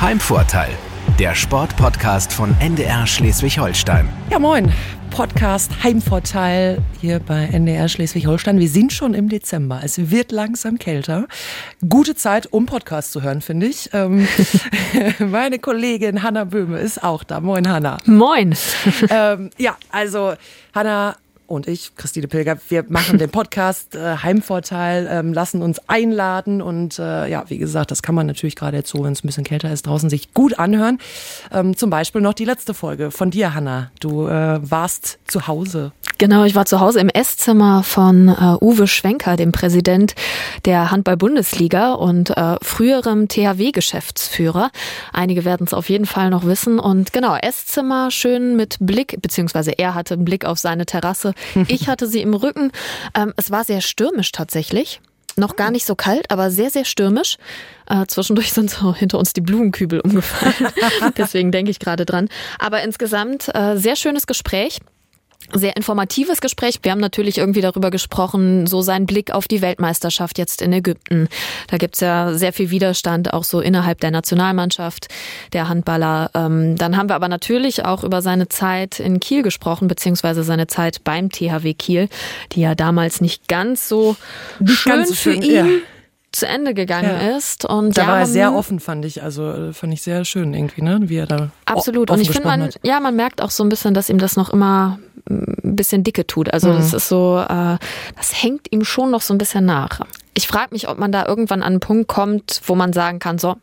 Heimvorteil, der Sportpodcast von NDR Schleswig-Holstein. Ja, moin. Podcast Heimvorteil hier bei NDR Schleswig-Holstein. Wir sind schon im Dezember. Es wird langsam kälter. Gute Zeit, um Podcast zu hören, finde ich. Ähm, meine Kollegin Hanna Böhme ist auch da. Moin, Hanna. Moin. Ähm, ja, also Hanna und ich, Christine Pilger, wir machen den Podcast äh, Heimvorteil, ähm, lassen uns einladen und äh, ja, wie gesagt, das kann man natürlich gerade jetzt so, wenn es ein bisschen kälter ist, draußen sich gut anhören. Ähm, zum Beispiel noch die letzte Folge von dir, Hanna. Du äh, warst zu Hause. Genau, ich war zu Hause im Esszimmer von äh, Uwe Schwenker, dem Präsident der Handball-Bundesliga und äh, früherem THW-Geschäftsführer. Einige werden es auf jeden Fall noch wissen. Und genau, Esszimmer schön mit Blick, beziehungsweise er hatte einen Blick auf seine Terrasse ich hatte sie im Rücken. Ähm, es war sehr stürmisch tatsächlich. Noch gar nicht so kalt, aber sehr, sehr stürmisch. Äh, zwischendurch sind so hinter uns die Blumenkübel umgefallen. Deswegen denke ich gerade dran. Aber insgesamt äh, sehr schönes Gespräch sehr informatives Gespräch. Wir haben natürlich irgendwie darüber gesprochen, so sein Blick auf die Weltmeisterschaft jetzt in Ägypten. Da gibt's ja sehr viel Widerstand, auch so innerhalb der Nationalmannschaft, der Handballer. Ähm, dann haben wir aber natürlich auch über seine Zeit in Kiel gesprochen, beziehungsweise seine Zeit beim THW Kiel, die ja damals nicht ganz so nicht schön, ganz so schön für ihn. Ja zu Ende gegangen ja. ist. Und da war er sehr offen, fand ich. Also äh, fand ich sehr schön irgendwie, ne? Wie er da. Absolut. Und ich finde, man, ja, man merkt auch so ein bisschen, dass ihm das noch immer ein bisschen dicke tut. Also mhm. das ist so, äh, das hängt ihm schon noch so ein bisschen nach. Ich frage mich, ob man da irgendwann an einen Punkt kommt, wo man sagen kann, so,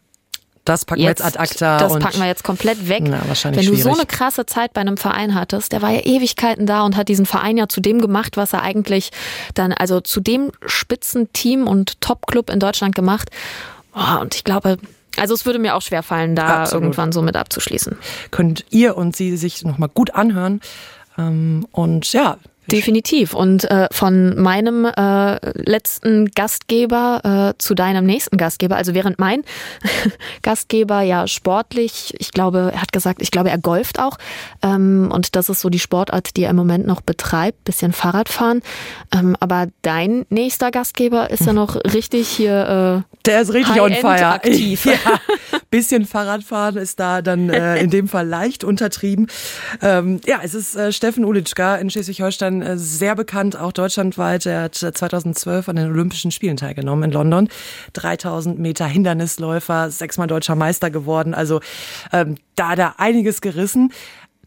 das packen jetzt, wir jetzt ad acta. Das packen wir jetzt komplett weg. Na, wahrscheinlich Wenn du schwierig. so eine krasse Zeit bei einem Verein hattest, der war ja Ewigkeiten da und hat diesen Verein ja zu dem gemacht, was er eigentlich dann, also zu dem Spitzenteam und Topclub in Deutschland gemacht. Oh, und ich glaube, also es würde mir auch schwer fallen, da Absolut. irgendwann so mit abzuschließen. Könnt ihr und sie sich nochmal gut anhören. Ähm, und ja, Definitiv. Und äh, von meinem äh, letzten Gastgeber äh, zu deinem nächsten Gastgeber, also während mein Gastgeber ja sportlich, ich glaube, er hat gesagt, ich glaube, er golft auch. Ähm, und das ist so die Sportart, die er im Moment noch betreibt, bisschen Fahrradfahren. Ähm, aber dein nächster Gastgeber ist ja noch richtig hier. Äh, Der ist richtig on fire. Aktiv. ja, bisschen Fahrradfahren ist da dann äh, in dem Fall leicht untertrieben. Ähm, ja, es ist äh, Steffen Ulitschka in Schleswig-Holstein Mann äh, sehr bekannt, auch deutschlandweit. Er hat 2012 an den Olympischen Spielen teilgenommen in London. 3000 Meter Hindernisläufer, sechsmal deutscher Meister geworden. Also ähm, da hat er einiges gerissen.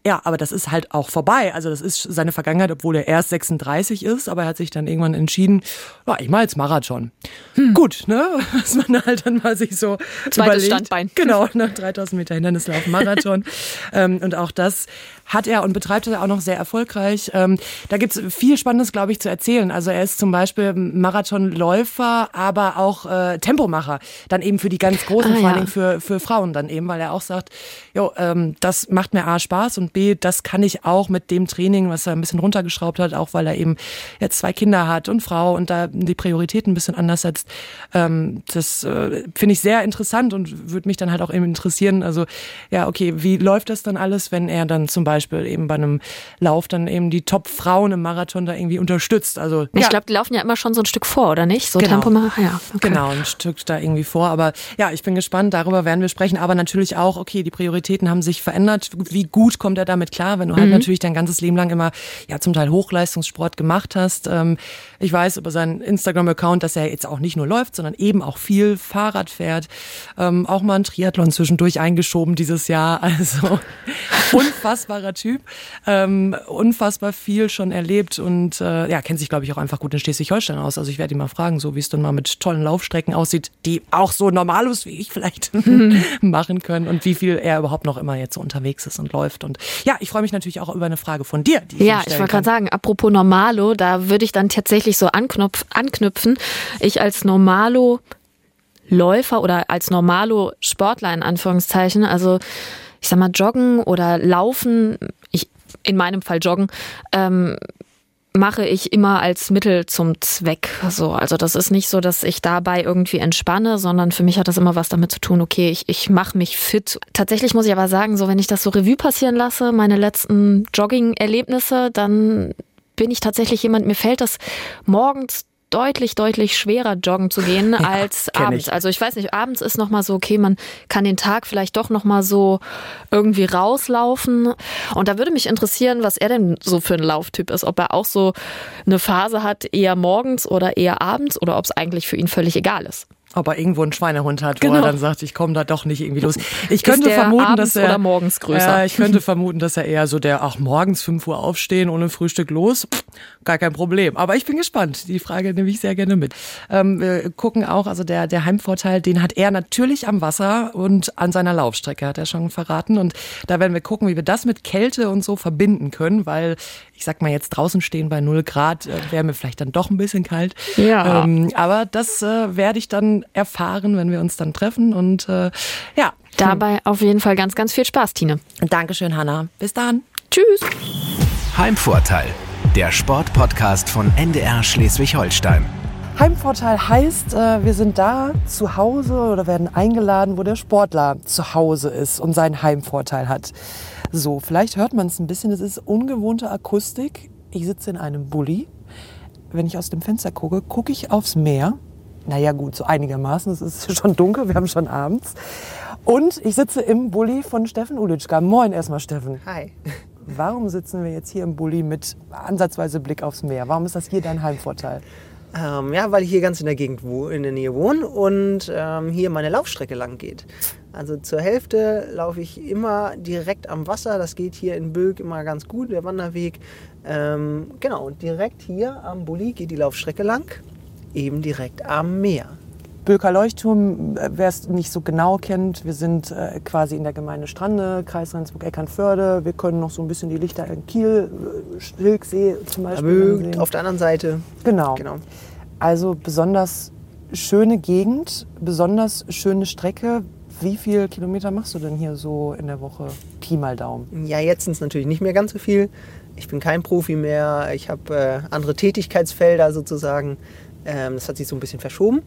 Ja, aber das ist halt auch vorbei. Also das ist seine Vergangenheit, obwohl er erst 36 ist, aber er hat sich dann irgendwann entschieden, ja, ich mache jetzt Marathon. Hm. Gut, ne? Was man halt dann mal sich so Zweites überlegt. Standbein. Genau, nach ne? 3000 Meter Hindernislauf, Marathon. ähm, und auch das hat er und betreibt er auch noch sehr erfolgreich. Ähm, da gibt's viel Spannendes, glaube ich, zu erzählen. Also er ist zum Beispiel Marathonläufer, aber auch äh, Tempomacher. Dann eben für die ganz Großen, ah, vor allem ja. für, für Frauen dann eben, weil er auch sagt, jo, ähm, das macht mir A Spaß und B, das kann ich auch mit dem Training, was er ein bisschen runtergeschraubt hat, auch weil er eben jetzt zwei Kinder hat und Frau und da die Prioritäten ein bisschen anders setzt. Ähm, das äh, finde ich sehr interessant und würde mich dann halt auch eben interessieren. Also ja, okay, wie läuft das dann alles, wenn er dann zum Beispiel eben bei einem Lauf dann eben die Top-Frauen im Marathon da irgendwie unterstützt. Also ich ja. glaube, die laufen ja immer schon so ein Stück vor, oder nicht? So genau. Tempo ja. Okay. Genau, ein Stück da irgendwie vor. Aber ja, ich bin gespannt, darüber werden wir sprechen. Aber natürlich auch, okay, die Prioritäten haben sich verändert. Wie gut kommt er damit klar, wenn du halt mhm. natürlich dein ganzes Leben lang immer ja zum Teil Hochleistungssport gemacht hast. Ähm, ich weiß über seinen Instagram-Account, dass er jetzt auch nicht nur läuft, sondern eben auch viel Fahrrad fährt. Ähm, auch mal ein Triathlon zwischendurch eingeschoben dieses Jahr. Also unfassbarer Typ, ähm, unfassbar viel schon erlebt und äh, ja, kennt sich, glaube ich, auch einfach gut in Schleswig-Holstein aus. Also ich werde ihn mal fragen, so wie es dann mal mit tollen Laufstrecken aussieht, die auch so normalos wie ich vielleicht machen können und wie viel er überhaupt noch immer jetzt so unterwegs ist und läuft. Und ja, ich freue mich natürlich auch über eine Frage von dir. Die ja, ich wollte gerade sagen, apropos Normalo, da würde ich dann tatsächlich so anknopf, anknüpfen. Ich als Normalo Läufer oder als Normalo Sportler in Anführungszeichen, also ich sag mal, Joggen oder Laufen, ich, in meinem Fall Joggen, ähm, mache ich immer als Mittel zum Zweck. So, also das ist nicht so, dass ich dabei irgendwie entspanne, sondern für mich hat das immer was damit zu tun, okay, ich, ich mache mich fit. Tatsächlich muss ich aber sagen, so wenn ich das so Revue passieren lasse, meine letzten Jogging-Erlebnisse, dann bin ich tatsächlich jemand, mir fällt das morgens deutlich, deutlich schwerer joggen zu gehen ja, als abends. Ich. Also ich weiß nicht, abends ist nochmal so, okay, man kann den Tag vielleicht doch nochmal so irgendwie rauslaufen. Und da würde mich interessieren, was er denn so für ein Lauftyp ist. Ob er auch so eine Phase hat, eher morgens oder eher abends oder ob es eigentlich für ihn völlig egal ist ob er irgendwo einen Schweinehund hat, genau. wo er genau. dann sagt, ich komme da doch nicht irgendwie los. Ich könnte vermuten, dass er morgens größer. Äh, ich könnte vermuten, dass er eher so der, ach morgens 5 Uhr aufstehen ohne Frühstück los, pff, gar kein Problem. Aber ich bin gespannt. Die Frage nehme ich sehr gerne mit. Ähm, wir gucken auch, also der der Heimvorteil, den hat er natürlich am Wasser und an seiner Laufstrecke, hat er schon verraten. Und da werden wir gucken, wie wir das mit Kälte und so verbinden können, weil ich sag mal jetzt draußen stehen bei 0 Grad, äh, wäre mir vielleicht dann doch ein bisschen kalt. Ja. Ähm, aber das äh, werde ich dann erfahren, wenn wir uns dann treffen. Und äh, ja. Dabei auf jeden Fall ganz, ganz viel Spaß, Tine. Dankeschön, Hanna. Bis dann. Tschüss. Heimvorteil, der Sportpodcast von NDR Schleswig-Holstein. Heimvorteil heißt, äh, wir sind da zu Hause oder werden eingeladen, wo der Sportler zu Hause ist und seinen Heimvorteil hat. So, vielleicht hört man es ein bisschen. Es ist ungewohnte Akustik. Ich sitze in einem Bulli. Wenn ich aus dem Fenster gucke, gucke ich aufs Meer. Naja, gut, so einigermaßen. Es ist schon dunkel, wir haben schon abends. Und ich sitze im Bulli von Steffen Ulitschka. Moin erstmal, Steffen. Hi. Warum sitzen wir jetzt hier im Bulli mit ansatzweise Blick aufs Meer? Warum ist das hier dein Heimvorteil? Ähm, ja, weil ich hier ganz in der Gegend wo, in der Nähe wohne und ähm, hier meine Laufstrecke lang geht. Also zur Hälfte laufe ich immer direkt am Wasser. Das geht hier in Böck immer ganz gut, der Wanderweg. Ähm, genau, und direkt hier am Bulli geht die Laufstrecke lang, eben direkt am Meer. Böker Leuchtturm, äh, wer es nicht so genau kennt, wir sind äh, quasi in der Gemeinde Strande, Kreis Rendsburg-Eckernförde. Wir können noch so ein bisschen die Lichter in Kiel, äh, Hilksee zum Beispiel sehen. Auf der anderen Seite. Genau. genau. Also besonders schöne Gegend, besonders schöne Strecke. Wie viele Kilometer machst du denn hier so in der Woche? Pi mal Daumen. Ja, jetzt sind es natürlich nicht mehr ganz so viel. Ich bin kein Profi mehr. Ich habe äh, andere Tätigkeitsfelder sozusagen. Ähm, das hat sich so ein bisschen verschoben.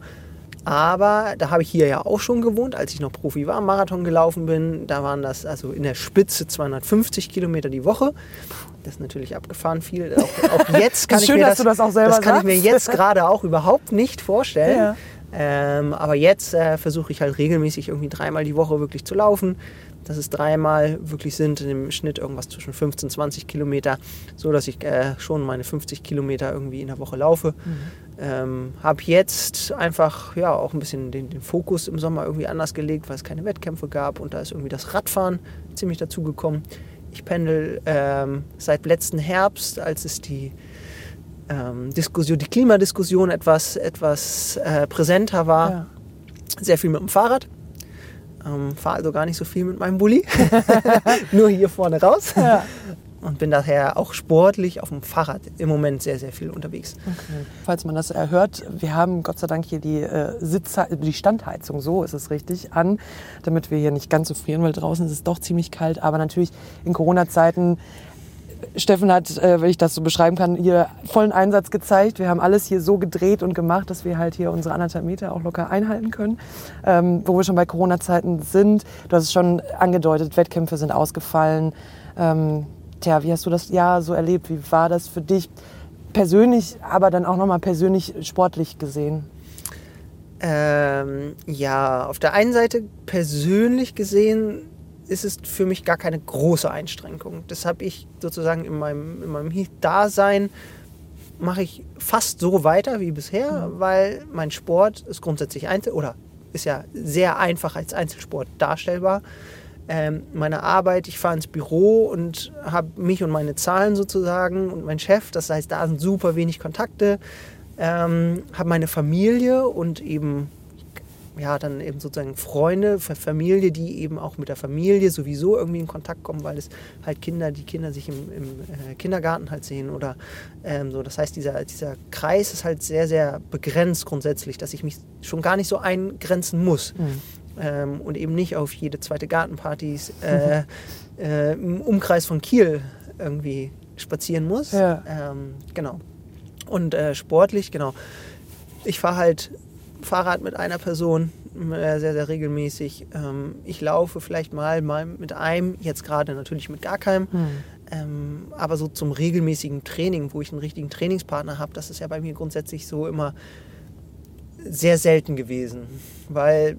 Aber da habe ich hier ja auch schon gewohnt, als ich noch Profi war, Marathon gelaufen bin. Da waren das also in der Spitze 250 Kilometer die Woche. Das ist natürlich abgefahren viel. Auch, auch jetzt kann, ich, schön, mir das, das, das kann ich mir jetzt gerade auch überhaupt nicht vorstellen. Ja. Ähm, aber jetzt äh, versuche ich halt regelmäßig irgendwie dreimal die Woche wirklich zu laufen. Dass es dreimal wirklich sind, im Schnitt irgendwas zwischen 15 und 20 Kilometer, so dass ich äh, schon meine 50 Kilometer irgendwie in der Woche laufe. Mhm. Ähm, habe jetzt einfach ja auch ein bisschen den, den, Fokus im Sommer irgendwie anders gelegt, weil es keine Wettkämpfe gab und da ist irgendwie das Radfahren ziemlich dazugekommen. Ich pendel ähm, seit letzten Herbst, als es die ähm, Diskussion, die Klimadiskussion etwas, etwas äh, präsenter war, ja. sehr viel mit dem Fahrrad. Ähm, Fahre also gar nicht so viel mit meinem Bulli, nur hier vorne raus. Ja und bin daher auch sportlich auf dem Fahrrad im Moment sehr, sehr viel unterwegs. Okay. Falls man das erhört, wir haben Gott sei Dank hier die, äh, die Standheizung, so ist es richtig, an, damit wir hier nicht ganz so frieren, weil draußen ist es doch ziemlich kalt. Aber natürlich in Corona-Zeiten Steffen hat, äh, wenn ich das so beschreiben kann, hier vollen Einsatz gezeigt. Wir haben alles hier so gedreht und gemacht, dass wir halt hier unsere anderthalb Meter auch locker einhalten können. Ähm, wo wir schon bei Corona-Zeiten sind. Du hast es schon angedeutet, Wettkämpfe sind ausgefallen. Ähm, Tja, wie hast du das Jahr so erlebt? Wie war das für dich persönlich, aber dann auch nochmal persönlich sportlich gesehen? Ähm, ja, auf der einen Seite persönlich gesehen ist es für mich gar keine große Einschränkung. Das habe ich sozusagen in meinem, in meinem Dasein mache ich fast so weiter wie bisher, mhm. weil mein Sport ist grundsätzlich einzel oder ist ja sehr einfach als Einzelsport darstellbar ähm, meine Arbeit, ich fahre ins Büro und habe mich und meine Zahlen sozusagen und mein Chef, das heißt, da sind super wenig Kontakte, ähm, habe meine Familie und eben ja, dann eben sozusagen Freunde, Familie, die eben auch mit der Familie sowieso irgendwie in Kontakt kommen, weil es halt Kinder, die Kinder sich im, im äh, Kindergarten halt sehen oder ähm, so. Das heißt, dieser, dieser Kreis ist halt sehr, sehr begrenzt grundsätzlich, dass ich mich schon gar nicht so eingrenzen muss. Mhm ähm, und eben nicht auf jede zweite Gartenpartys äh, äh, im Umkreis von Kiel irgendwie spazieren muss. Ja. Ähm, genau. Und äh, sportlich, genau. Ich fahre halt Fahrrad mit einer Person äh, sehr, sehr regelmäßig. Ähm, ich laufe vielleicht mal, mal mit einem, jetzt gerade natürlich mit gar keinem. Hm. Ähm, aber so zum regelmäßigen Training, wo ich einen richtigen Trainingspartner habe, das ist ja bei mir grundsätzlich so immer sehr selten gewesen, weil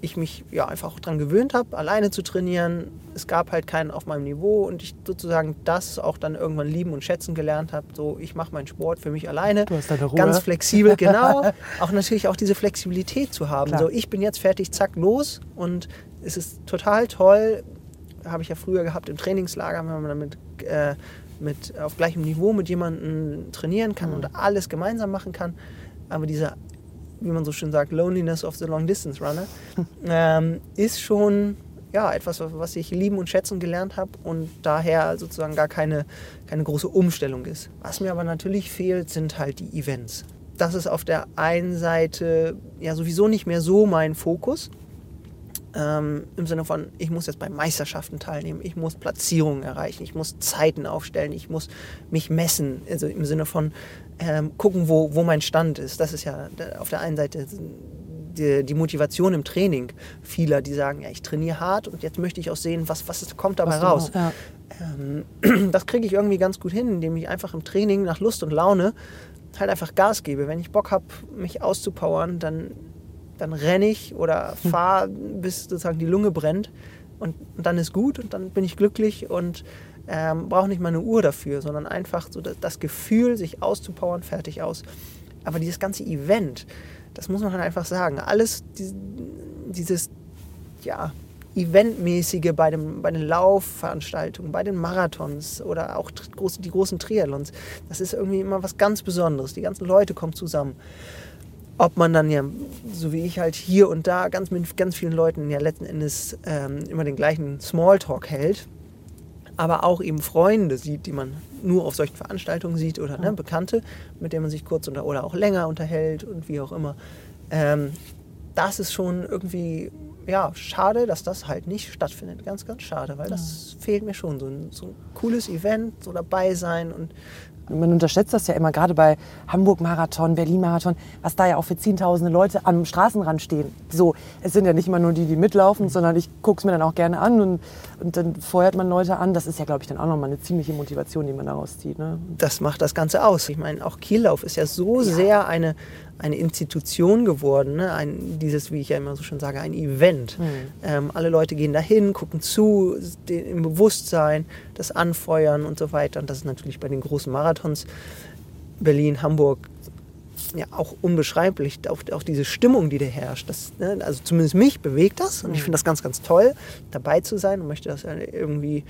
ich mich ja einfach auch daran gewöhnt habe, alleine zu trainieren. Es gab halt keinen auf meinem Niveau und ich sozusagen das auch dann irgendwann lieben und schätzen gelernt habe. So, ich mache meinen Sport für mich alleine, Du hast deine Ruhe. ganz flexibel, genau. auch natürlich auch diese Flexibilität zu haben. Klar. So, ich bin jetzt fertig, zack, los und es ist total toll. Habe ich ja früher gehabt im Trainingslager, wenn man damit äh, mit, auf gleichem Niveau mit jemandem trainieren kann und alles gemeinsam machen kann. Aber dieser wie man so schön sagt, Loneliness of the Long Distance Runner, ähm, ist schon ja, etwas, was ich lieben und schätzen gelernt habe und daher sozusagen gar keine, keine große Umstellung ist. Was mir aber natürlich fehlt, sind halt die Events. Das ist auf der einen Seite ja sowieso nicht mehr so mein Fokus. Ähm, Im Sinne von, ich muss jetzt bei Meisterschaften teilnehmen, ich muss Platzierungen erreichen, ich muss Zeiten aufstellen, ich muss mich messen. Also im Sinne von ähm, gucken, wo, wo mein Stand ist. Das ist ja auf der einen Seite die, die Motivation im Training vieler, die sagen, ja, ich trainiere hart und jetzt möchte ich auch sehen, was, was kommt dabei Was raus. ja. Ähm, das kriege ich irgendwie ganz gut hin, indem ich einfach im Training nach Lust und Laune halt einfach Gas gebe. Wenn ich Bock habe, mich auszupowern, dann, dann renne ich oder fahre, bis sozusagen die Lunge brennt und, und dann ist gut und dann bin ich glücklich und ähm, brauche nicht mal eine Uhr dafür, sondern einfach so das, Gefühl, sich auszupowern, fertig aus. Aber dieses ganze Event, das muss man halt einfach sagen, alles die, dieses, ja, Eventmäßige bei, dem, bei den Laufveranstaltungen, bei den Marathons oder auch die großen Triathlons, das ist irgendwie immer was ganz Besonderes. Die ganzen Leute kommen zusammen. Ob man dann ja, so wie ich halt hier und da ganz mit ganz vielen Leuten ja letzten Endes ähm, immer den gleichen Smalltalk hält, aber auch eben Freunde sieht, die man nur auf solchen Veranstaltungen sieht oder ne, Bekannte, mit denen man sich kurz unter, oder auch länger unterhält und wie auch immer. Ähm, das ist schon irgendwie ja, schade, dass das halt nicht stattfindet. Ganz, ganz schade, weil das fehlt mir schon. So ein, so ein cooles Event, so dabei sein und Man unterschätzt das ja immer, gerade bei Hamburg-Marathon, Berlin-Marathon, was da ja auch für zehntausende Leute am Straßenrand stehen. So, es sind ja nicht immer nur die, die mitlaufen, sondern ich gucke es mir dann auch gerne an und, und dann feuert man Leute an. Das ist ja, glaube ich, dann auch nochmal eine ziemliche Motivation, die man daraus zieht. Ne? das macht das Ganze aus. Ich meine, auch Kiellauf ist ja so sehr eine, eine Institution geworden. Ne? Ein, dieses, wie ich ja immer so schön sage, ein Event. Ähm, alle Leute gehen dahin, gucken zu, den, im Bewusstsein, das Anfeuern und so weiter. Und das ist natürlich bei den großen Marathons, Berlin, Hamburg, ja, auch unbeschreiblich, auch, auch diese Stimmung, die da herrscht. Das, ne, also zumindest mich bewegt das und ich finde das ganz, ganz toll, dabei zu sein und möchte das ja irgendwie,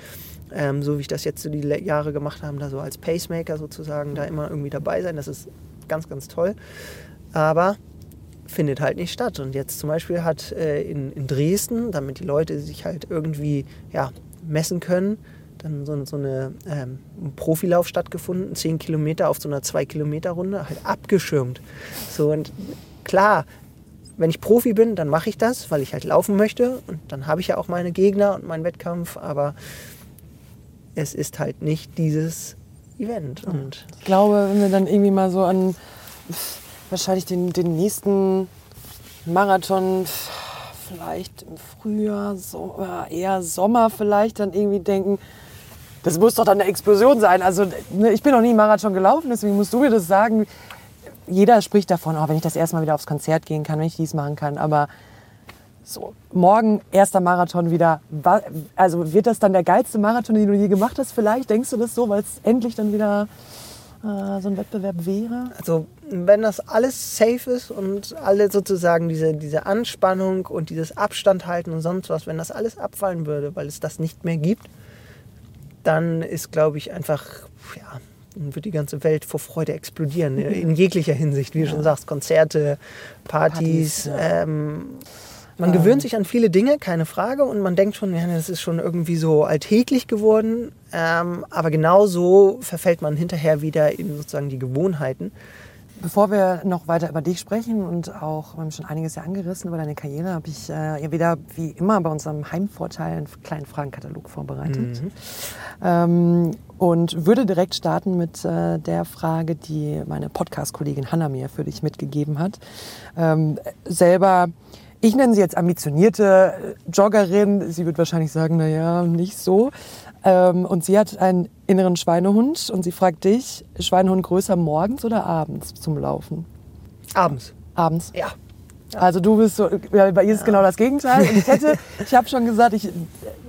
ähm, so wie ich das jetzt so die Jahre gemacht habe, da so als Pacemaker sozusagen, da immer irgendwie dabei sein. Das ist ganz, ganz toll. Aber findet halt nicht statt. Und jetzt zum Beispiel hat äh, in, in Dresden, damit die Leute sich halt irgendwie ja, messen können, dann so, so eine ähm, ein Profilauf stattgefunden, 10 Kilometer auf so einer 2-Kilometer-Runde, halt abgeschirmt. So und klar, wenn ich Profi bin, dann mache ich das, weil ich halt laufen möchte und dann habe ich ja auch meine Gegner und meinen Wettkampf, aber es ist halt nicht dieses Event. Und Ich glaube, wenn wir dann irgendwie mal so an wahrscheinlich den, den nächsten Marathon, vielleicht im Frühjahr, so, äh, eher Sommer vielleicht, dann irgendwie denken, das muss doch dann eine Explosion sein. Also ne, ich bin noch nie einen Marathon gelaufen, deswegen musst du mir das sagen. Jeder spricht davon, oh, wenn ich das erste Mal wieder aufs Konzert gehen kann, wenn ich dies machen kann. Aber so, morgen erster Marathon wieder. Also wird das dann der geilste Marathon, den du je gemacht hast? Vielleicht denkst du das so, weil es endlich dann wieder äh, so ein Wettbewerb wäre? Also wenn das alles safe ist und alle sozusagen diese, diese Anspannung und dieses Abstand halten und sonst was, wenn das alles abfallen würde, weil es das nicht mehr gibt, dann ist, glaube ich, einfach, ja, dann wird die ganze Welt vor Freude explodieren. In jeglicher Hinsicht, wie du schon sagst, Konzerte, Partys. Partys, ja. ähm, man gewöhnt sich an viele Dinge, keine Frage, und man denkt schon, ja, das ist schon irgendwie so alltäglich geworden. Ähm, aber genauso verfällt man hinterher wieder in sozusagen die Gewohnheiten. Bevor wir noch weiter über dich sprechen und auch, wir haben schon einiges ja angerissen über deine Karriere, habe ich äh, ja wieder wie immer bei unserem Heimvorteil einen kleinen Fragenkatalog vorbereitet. Ähm, und würde direkt starten mit äh, der Frage, die meine Podcast-Kollegin Hanna mir für dich mitgegeben hat. Ähm, selber ich nenne sie jetzt ambitionierte Joggerin. Sie wird wahrscheinlich sagen, na ja, nicht so. Ähm, und sie hat einen inneren Schweinehund und sie fragt dich, Schweinehund größer morgens oder abends zum Laufen? Abends. Abends. Ja. Also du bist so, ja, bei ihr ist genau das Gegenteil. Und ich hätte, ich habe schon gesagt, ich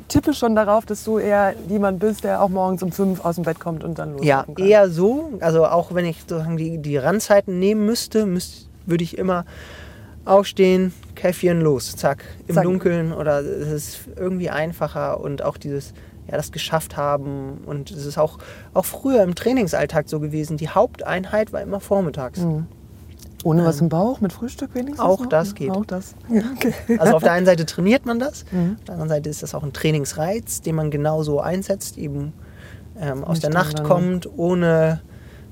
tippe schon darauf, dass du eher jemand bist, der auch morgens um fünf aus dem Bett kommt und dann los. Ja, eher so. Also auch wenn ich sozusagen die, die Randzeiten nehmen müsste, müsste würde ich immer aufstehen, Käffchen los, zack, im Zack. Dunkeln oder es ist irgendwie einfacher und auch dieses, ja, das geschafft haben und es ist auch, auch früher im Trainingsalltag so gewesen, die Haupteinheit war immer vormittags. Ohne was im Bauch, mit Frühstück wenigstens? Auch noch? das geht. Auch das. Ja, okay. Also auf der einen Seite trainiert man das, Mhm. auf der anderen Seite ist das auch ein Trainingsreiz, den man genauso einsetzt, eben ähm, aus der Nacht kommt, ohne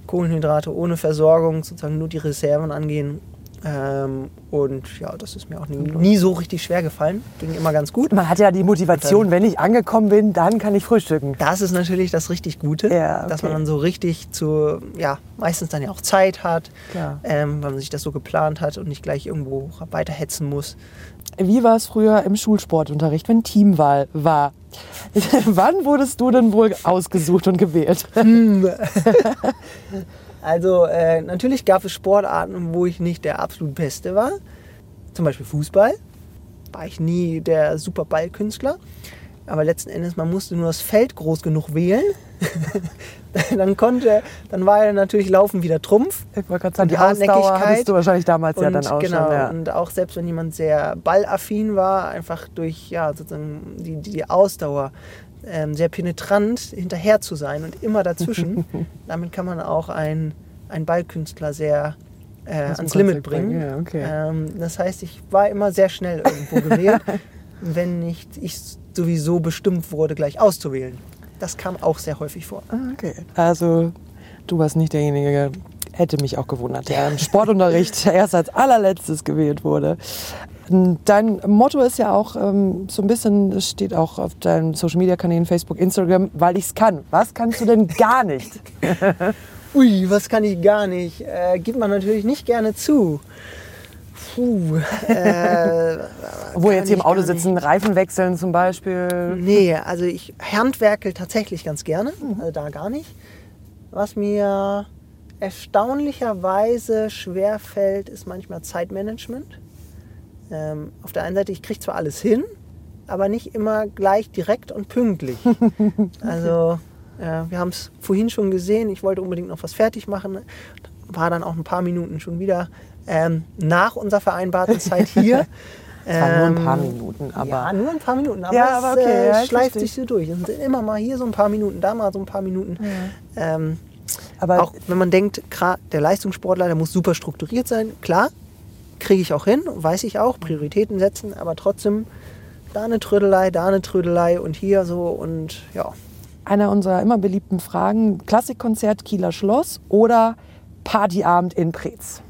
Kohlenhydrate, ohne Versorgung, sozusagen nur die Reserven angehen. Ähm, und ja, das ist mir auch nie, nie so richtig schwer gefallen. Ging immer ganz gut. Man hat ja die Motivation, wenn ich angekommen bin, dann kann ich frühstücken. Das ist natürlich das richtig Gute, Ja, dass okay. man dann so richtig zu, ja, meistens dann ja auch Zeit hat, ähm, weil man sich das so geplant hat und nicht gleich irgendwo weiterhetzen muss. Wie war es früher im Schulsportunterricht, wenn Teamwahl war? Wann wurdest du denn wohl ausgesucht und gewählt? Also äh, natürlich gab es Sportarten, wo ich nicht der absolut Beste war. Zum Beispiel Fußball. War ich nie der super Ballkünstler. Aber letzten Endes, man musste nur das Feld groß genug wählen. dann konnte, dann war ja natürlich Laufen wieder Trumpf. Ich wollte gerade sagen, die Hartnäckigkeit. hattest du wahrscheinlich damals ja Und dann auch genau, schon. Ja. und auch selbst wenn jemand sehr ballaffin war, einfach durch ja, sozusagen die, die, die Ausdauer ähm, sehr penetrant hinterher zu sein und immer dazwischen, damit kann man auch einen, einen Ballkünstler sehr äh, ans Limit bringen, bringen. ja, okay. ähm, das heißt, ich war immer sehr schnell irgendwo gewählt, wenn nicht ich sowieso bestimmt wurde, gleich auszuwählen. Das kam auch sehr häufig vor. Ah, Okay. Also, du warst nicht derjenige, hätte mich auch gewundert, der im Sportunterricht erst als allerletztes gewählt wurde. Dein Motto ist ja auch ähm, so ein bisschen, das steht auch auf deinen Social Media Kanälen, Facebook, Instagram, weil ich es kann. Was kannst du denn gar nicht? Ui, was kann ich gar nicht? Äh, gibt man natürlich nicht gerne zu. Puh. Äh, Wo kann jetzt hier im Auto sitzen, Reifen wechseln zum Beispiel. Nee, also ich handwerkel tatsächlich ganz gerne, Mhm. also da gar nicht. Was mir erstaunlicherweise schwer fällt, ist manchmal Zeitmanagement. Ähm, auf der einen Seite, ich kriege zwar alles hin, aber nicht immer gleich direkt und pünktlich. Also äh, wir haben es vorhin schon gesehen, ich wollte unbedingt noch was fertig machen, war dann auch ein paar Minuten schon wieder ähm, nach unserer vereinbarten Zeit hier. Es waren nur ein paar Ähm, Minuten, aber ja, nur ein paar Minuten, aber, Ja, es aber okay, äh, ja, schleift sich so durch. Und immer mal hier so ein paar Minuten, da mal so ein paar Minuten. Ähm, aber auch wenn man denkt, der Leistungssportler, der muss super strukturiert sein, klar, kriege ich auch hin, weiß ich auch, Prioritäten setzen, aber trotzdem da eine Trödelei, da eine Trödelei und hier so und ja. einer unserer immer beliebten Fragen, Klassikkonzert Kieler Schloss oder Partyabend in Preetz?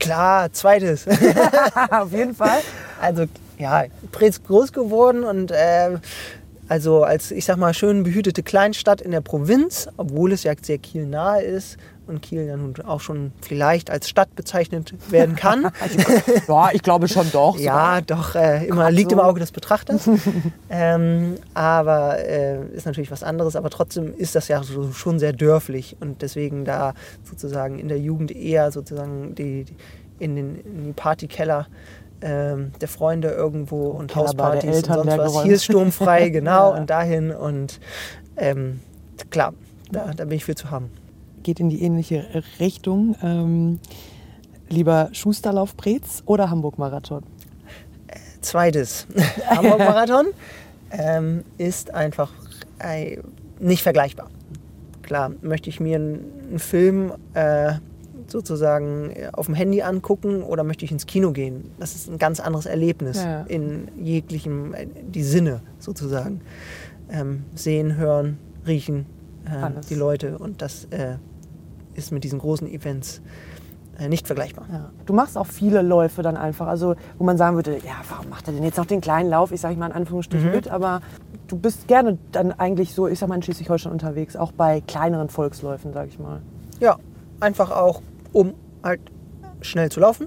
Klar, zweites. Auf jeden Fall. Also ja, Preetz groß geworden und äh, also als ich sag mal schön behütete Kleinstadt in der Provinz, obwohl es ja sehr Kiel nahe ist und Kiel ja nun auch schon vielleicht als Stadt bezeichnet werden kann. Ja, ich glaube schon doch. ja, doch, äh, immer liegt im so. Auge des Betrachters. ähm, aber äh, ist natürlich was anderes, aber trotzdem ist das ja so, schon sehr dörflich und deswegen da sozusagen in der Jugend eher sozusagen die, die in, den, in die Partykeller ähm, der Freunde irgendwo und der Hauspartys und sonst was. Hier ist sturmfrei, genau, Ja. und dahin und ähm, klar, da, da bin ich für zu haben. Geht in die ähnliche Richtung. Ähm, lieber Schusterlauf Preetz oder Hamburg-Marathon? Zweites, Hamburg-Marathon ähm, ist einfach äh, nicht vergleichbar. Klar, möchte ich mir einen, Film äh, sozusagen auf dem Handy angucken oder möchte ich ins Kino gehen? Das ist ein ganz anderes Erlebnis Ja. in jeglichem, äh, die Sinne sozusagen. Ähm, sehen, hören, riechen, äh, die Leute und das äh, ist mit diesen großen Events äh, nicht vergleichbar. Ja. Du machst auch viele Läufe dann einfach, also wo man sagen würde, ja, warum macht er denn jetzt noch den kleinen Lauf? Ich sage mal in Anführungsstrichen mit, aber du bist gerne dann eigentlich so, ich sag mal in Schleswig-Holstein unterwegs, auch bei kleineren Volksläufen, sage ich mal. Ja, einfach auch, um halt schnell zu laufen.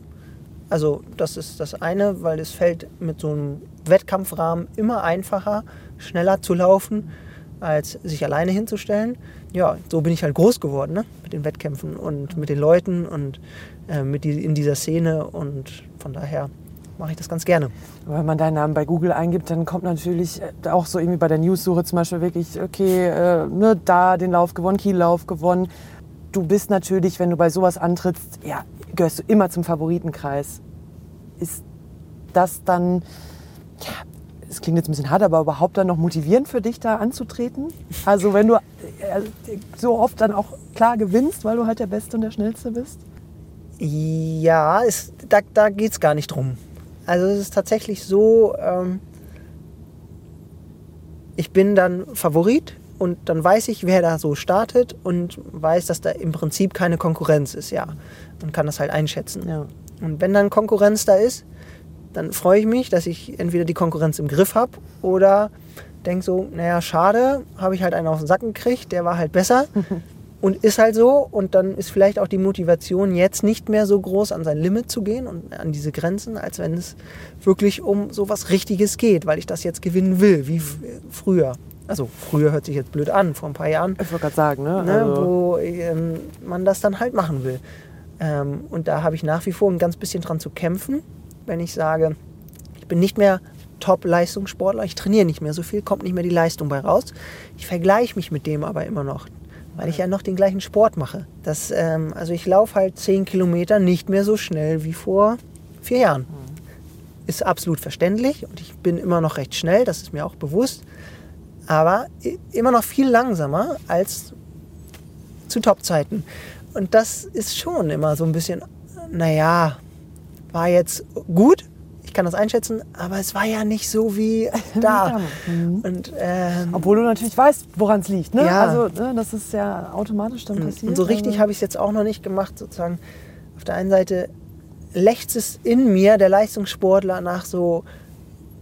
Also das ist das eine, weil es fällt mit so einem Wettkampfrahmen immer einfacher, schneller zu laufen, als sich alleine hinzustellen. Ja, so bin ich halt groß geworden ne? mit den Wettkämpfen und mit den Leuten und äh, mit die, in dieser Szene und von daher mache ich das ganz gerne. Wenn man deinen Namen bei Google eingibt, dann kommt natürlich äh, auch so irgendwie bei der News-Suche zum Beispiel wirklich, okay, äh, ne, da den Lauf gewonnen, Kiel-Lauf gewonnen. Du bist natürlich, wenn du bei sowas antrittst, ja, gehörst du immer zum Favoritenkreis. Ist das dann, ja, es klingt jetzt ein bisschen hart, aber überhaupt dann noch motivierend für dich, da anzutreten? Also wenn du äh, so oft dann auch klar gewinnst, weil du halt der Beste und der Schnellste bist? Ja, es, da, da geht es gar nicht drum. Also es ist tatsächlich so, ähm, ich bin dann Favorit und dann weiß ich, wer da so startet und weiß, dass da im Prinzip keine Konkurrenz ist, ja. Und kann das halt einschätzen. Ja. Und wenn dann Konkurrenz da ist, dann freue ich mich, dass ich entweder die Konkurrenz im Griff habe oder denke so, naja, schade, habe ich halt einen auf den Sack gekriegt, der war halt besser. und ist halt so. Und dann ist vielleicht auch die Motivation jetzt nicht mehr so groß, an sein Limit zu gehen und an diese Grenzen, als wenn es wirklich um so was Richtiges geht, weil ich das jetzt gewinnen will, wie früher. Also früher hört sich jetzt blöd an, vor ein paar Jahren. Ich wollte gerade sagen, ne? ne also wo ähm, man das dann halt machen will. Ähm, und da habe ich nach wie vor ein ganz bisschen dran zu kämpfen, wenn ich sage, ich bin nicht mehr Top-Leistungssportler, ich trainiere nicht mehr so viel, kommt nicht mehr die Leistung bei raus. Ich vergleiche mich mit dem aber immer noch, weil ich ja noch den gleichen Sport mache. Das, ähm, also ich laufe halt 10 Kilometer nicht mehr so schnell wie vor vier Jahren. Ist absolut verständlich und ich bin immer noch recht schnell, das ist mir auch bewusst aber immer noch viel langsamer als zu Top-Zeiten. Und das ist schon immer so ein bisschen, naja, war jetzt gut, ich kann das einschätzen, aber es war ja nicht so wie da. Mhm. Und, ähm, Obwohl du natürlich weißt, woran es liegt. Ne? Ja. Also ne, das ist ja automatisch dann passiert. Und so richtig also habe ich es jetzt auch noch nicht gemacht, sozusagen. Auf der einen Seite lechzt es in mir, der Leistungssportler, nach so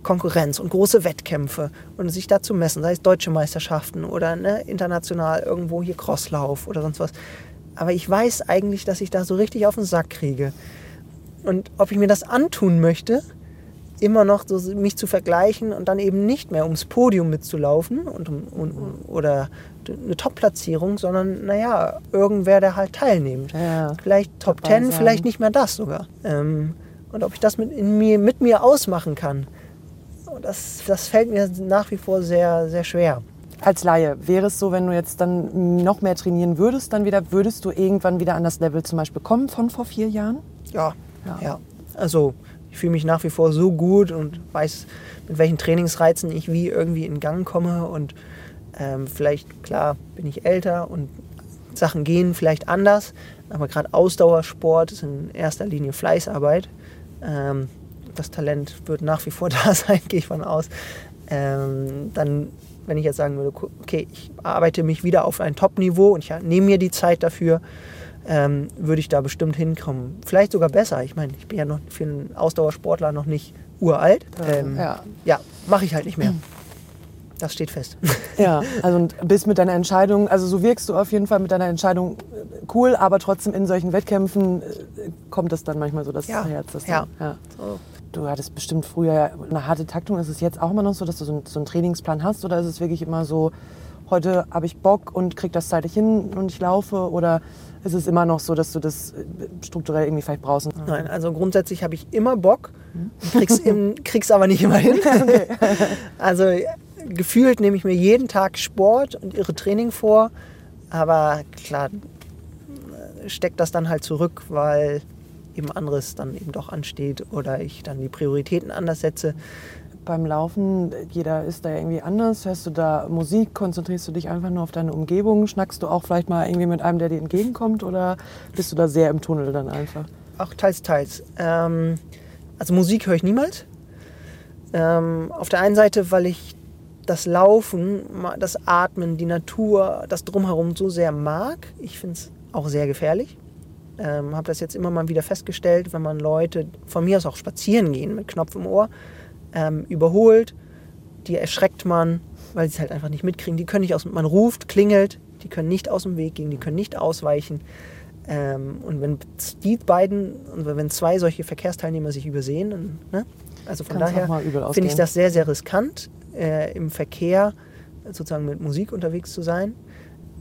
Konkurrenz und große Wettkämpfe und sich da zu messen, sei es deutsche Meisterschaften oder ne, international irgendwo hier Crosslauf oder sonst was. Aber ich weiß eigentlich, dass ich da so richtig auf den Sack kriege. Und ob ich mir das antun möchte, immer noch so mich zu vergleichen und dann eben nicht mehr ums Podium mitzulaufen und, und, oder eine Top-Platzierung, sondern naja, irgendwer, der halt teilnimmt. Ja, vielleicht Top Ten, vielleicht nicht mehr das sogar. Ähm, und ob ich das mit, in mir, mit mir ausmachen kann das, das fällt mir nach wie vor sehr, sehr schwer. Als Laie, wäre es so, wenn du jetzt dann noch mehr trainieren würdest, dann wieder, würdest du irgendwann wieder an das Level zum Beispiel kommen von vor vier Jahren? Ja, ja. ja. Also ich fühle mich nach wie vor so gut und weiß, mit welchen Trainingsreizen ich wie irgendwie in Gang komme. Und ähm, vielleicht, klar, bin ich älter und Sachen gehen vielleicht anders. Aber gerade Ausdauersport ist in erster Linie Fleißarbeit. Ähm, das Talent wird nach wie vor da sein, gehe ich von aus. Ähm, dann, wenn ich jetzt sagen würde, okay, ich arbeite mich wieder auf ein Top-Niveau und ich nehme mir die Zeit dafür, ähm, würde ich da bestimmt hinkommen. Vielleicht sogar besser. Ich meine, ich bin ja noch für einen Ausdauersportler noch nicht uralt. Ähm, ja, ja mache ich halt nicht mehr. Das steht fest. Ja, also und bist mit deiner Entscheidung, also so wirkst du auf jeden Fall mit deiner Entscheidung äh, cool, aber trotzdem in solchen Wettkämpfen äh, kommt es dann manchmal so das ja, Herz. Das ja. Dann, ja. So du hattest bestimmt früher eine harte Taktung. Ist es jetzt auch immer noch so, dass du so, einen Trainingsplan hast? Oder ist es wirklich immer so, heute habe ich Bock und krieg das zeitlich hin und ich laufe? Oder ist es immer noch so, dass du das äh, strukturell irgendwie vielleicht brauchst? Nein, also grundsätzlich habe ich immer Bock, krieg's, im, krieg's aber nicht immer hin. Okay. Also gefühlt nehme ich mir jeden Tag Sport und irre Training vor. Aber klar, steckt das dann halt zurück, weil eben anderes dann eben doch ansteht oder ich dann die Prioritäten anders setze. Beim Laufen, jeder ist da irgendwie anders. Hörst du da Musik? Konzentrierst du dich einfach nur auf deine Umgebung? Schnackst du auch vielleicht mal irgendwie mit einem, der dir entgegenkommt? Oder bist du da sehr im Tunnel dann einfach? Auch teils, teils. Ähm, also Musik höre ich niemals. Ähm, auf der einen Seite, weil ich das Laufen, das Atmen, die Natur, das Drumherum so sehr mag. Ich finde es auch sehr gefährlich. Ähm, habe das jetzt immer mal wieder festgestellt, wenn man Leute von mir aus auch spazieren gehen mit Knopf im Ohr, ähm, überholt, die erschreckt man, weil sie es halt einfach nicht mitkriegen. Die können nicht aus, man ruft, klingelt, die können nicht aus dem Weg gehen, die können nicht ausweichen. Ähm, und wenn die beiden, wenn zwei solche Verkehrsteilnehmer sich übersehen, dann, ne? also von Kann's daher finde ich das sehr, sehr riskant, äh, im Verkehr sozusagen mit Musik unterwegs zu sein.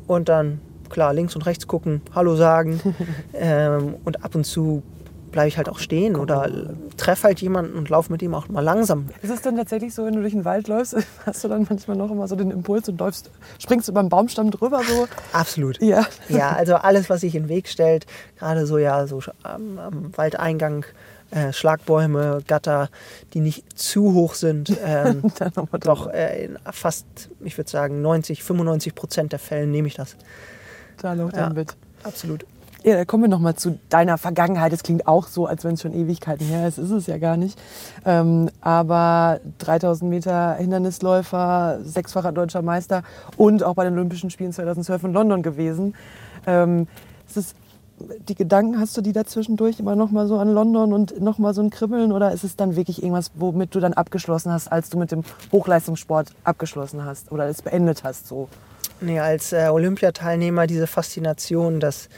Und dann, klar, links und rechts gucken, Hallo sagen. ähm, und ab und zu bleibe ich halt auch stehen oder treffe halt jemanden und laufe mit ihm auch mal langsam. Ist es denn tatsächlich so, wenn du durch den Wald läufst, hast du dann manchmal noch immer so den Impuls und läufst, springst du beim Baumstamm drüber so? Absolut. Ja. Ja, also alles, was sich in den Weg stellt, gerade so ja so am, am Waldeingang, äh, Schlagbäume, Gatter, die nicht zu hoch sind, ähm, doch äh, in fast, ich würde sagen 90, 95 Prozent der Fälle nehme ich das. Da läuft Ja. dann mit. Absolut. Ja, kommen wir nochmal zu deiner Vergangenheit. Es klingt auch so, als wenn es schon Ewigkeiten her ist. Ist es ja gar nicht. Ähm, aber 3000 Meter Hindernisläufer, sechsfacher deutscher Meister und auch bei den Olympischen Spielen 2012 in London gewesen. Ähm, ist es, die Gedanken, hast du die dazwischendurch immer nochmal so an London und nochmal so ein Kribbeln? Oder ist es dann wirklich irgendwas, womit du dann abgeschlossen hast, als du mit dem Hochleistungssport abgeschlossen hast oder es beendet hast? So? Nee, als äh, Olympiateilnehmer diese Faszination, das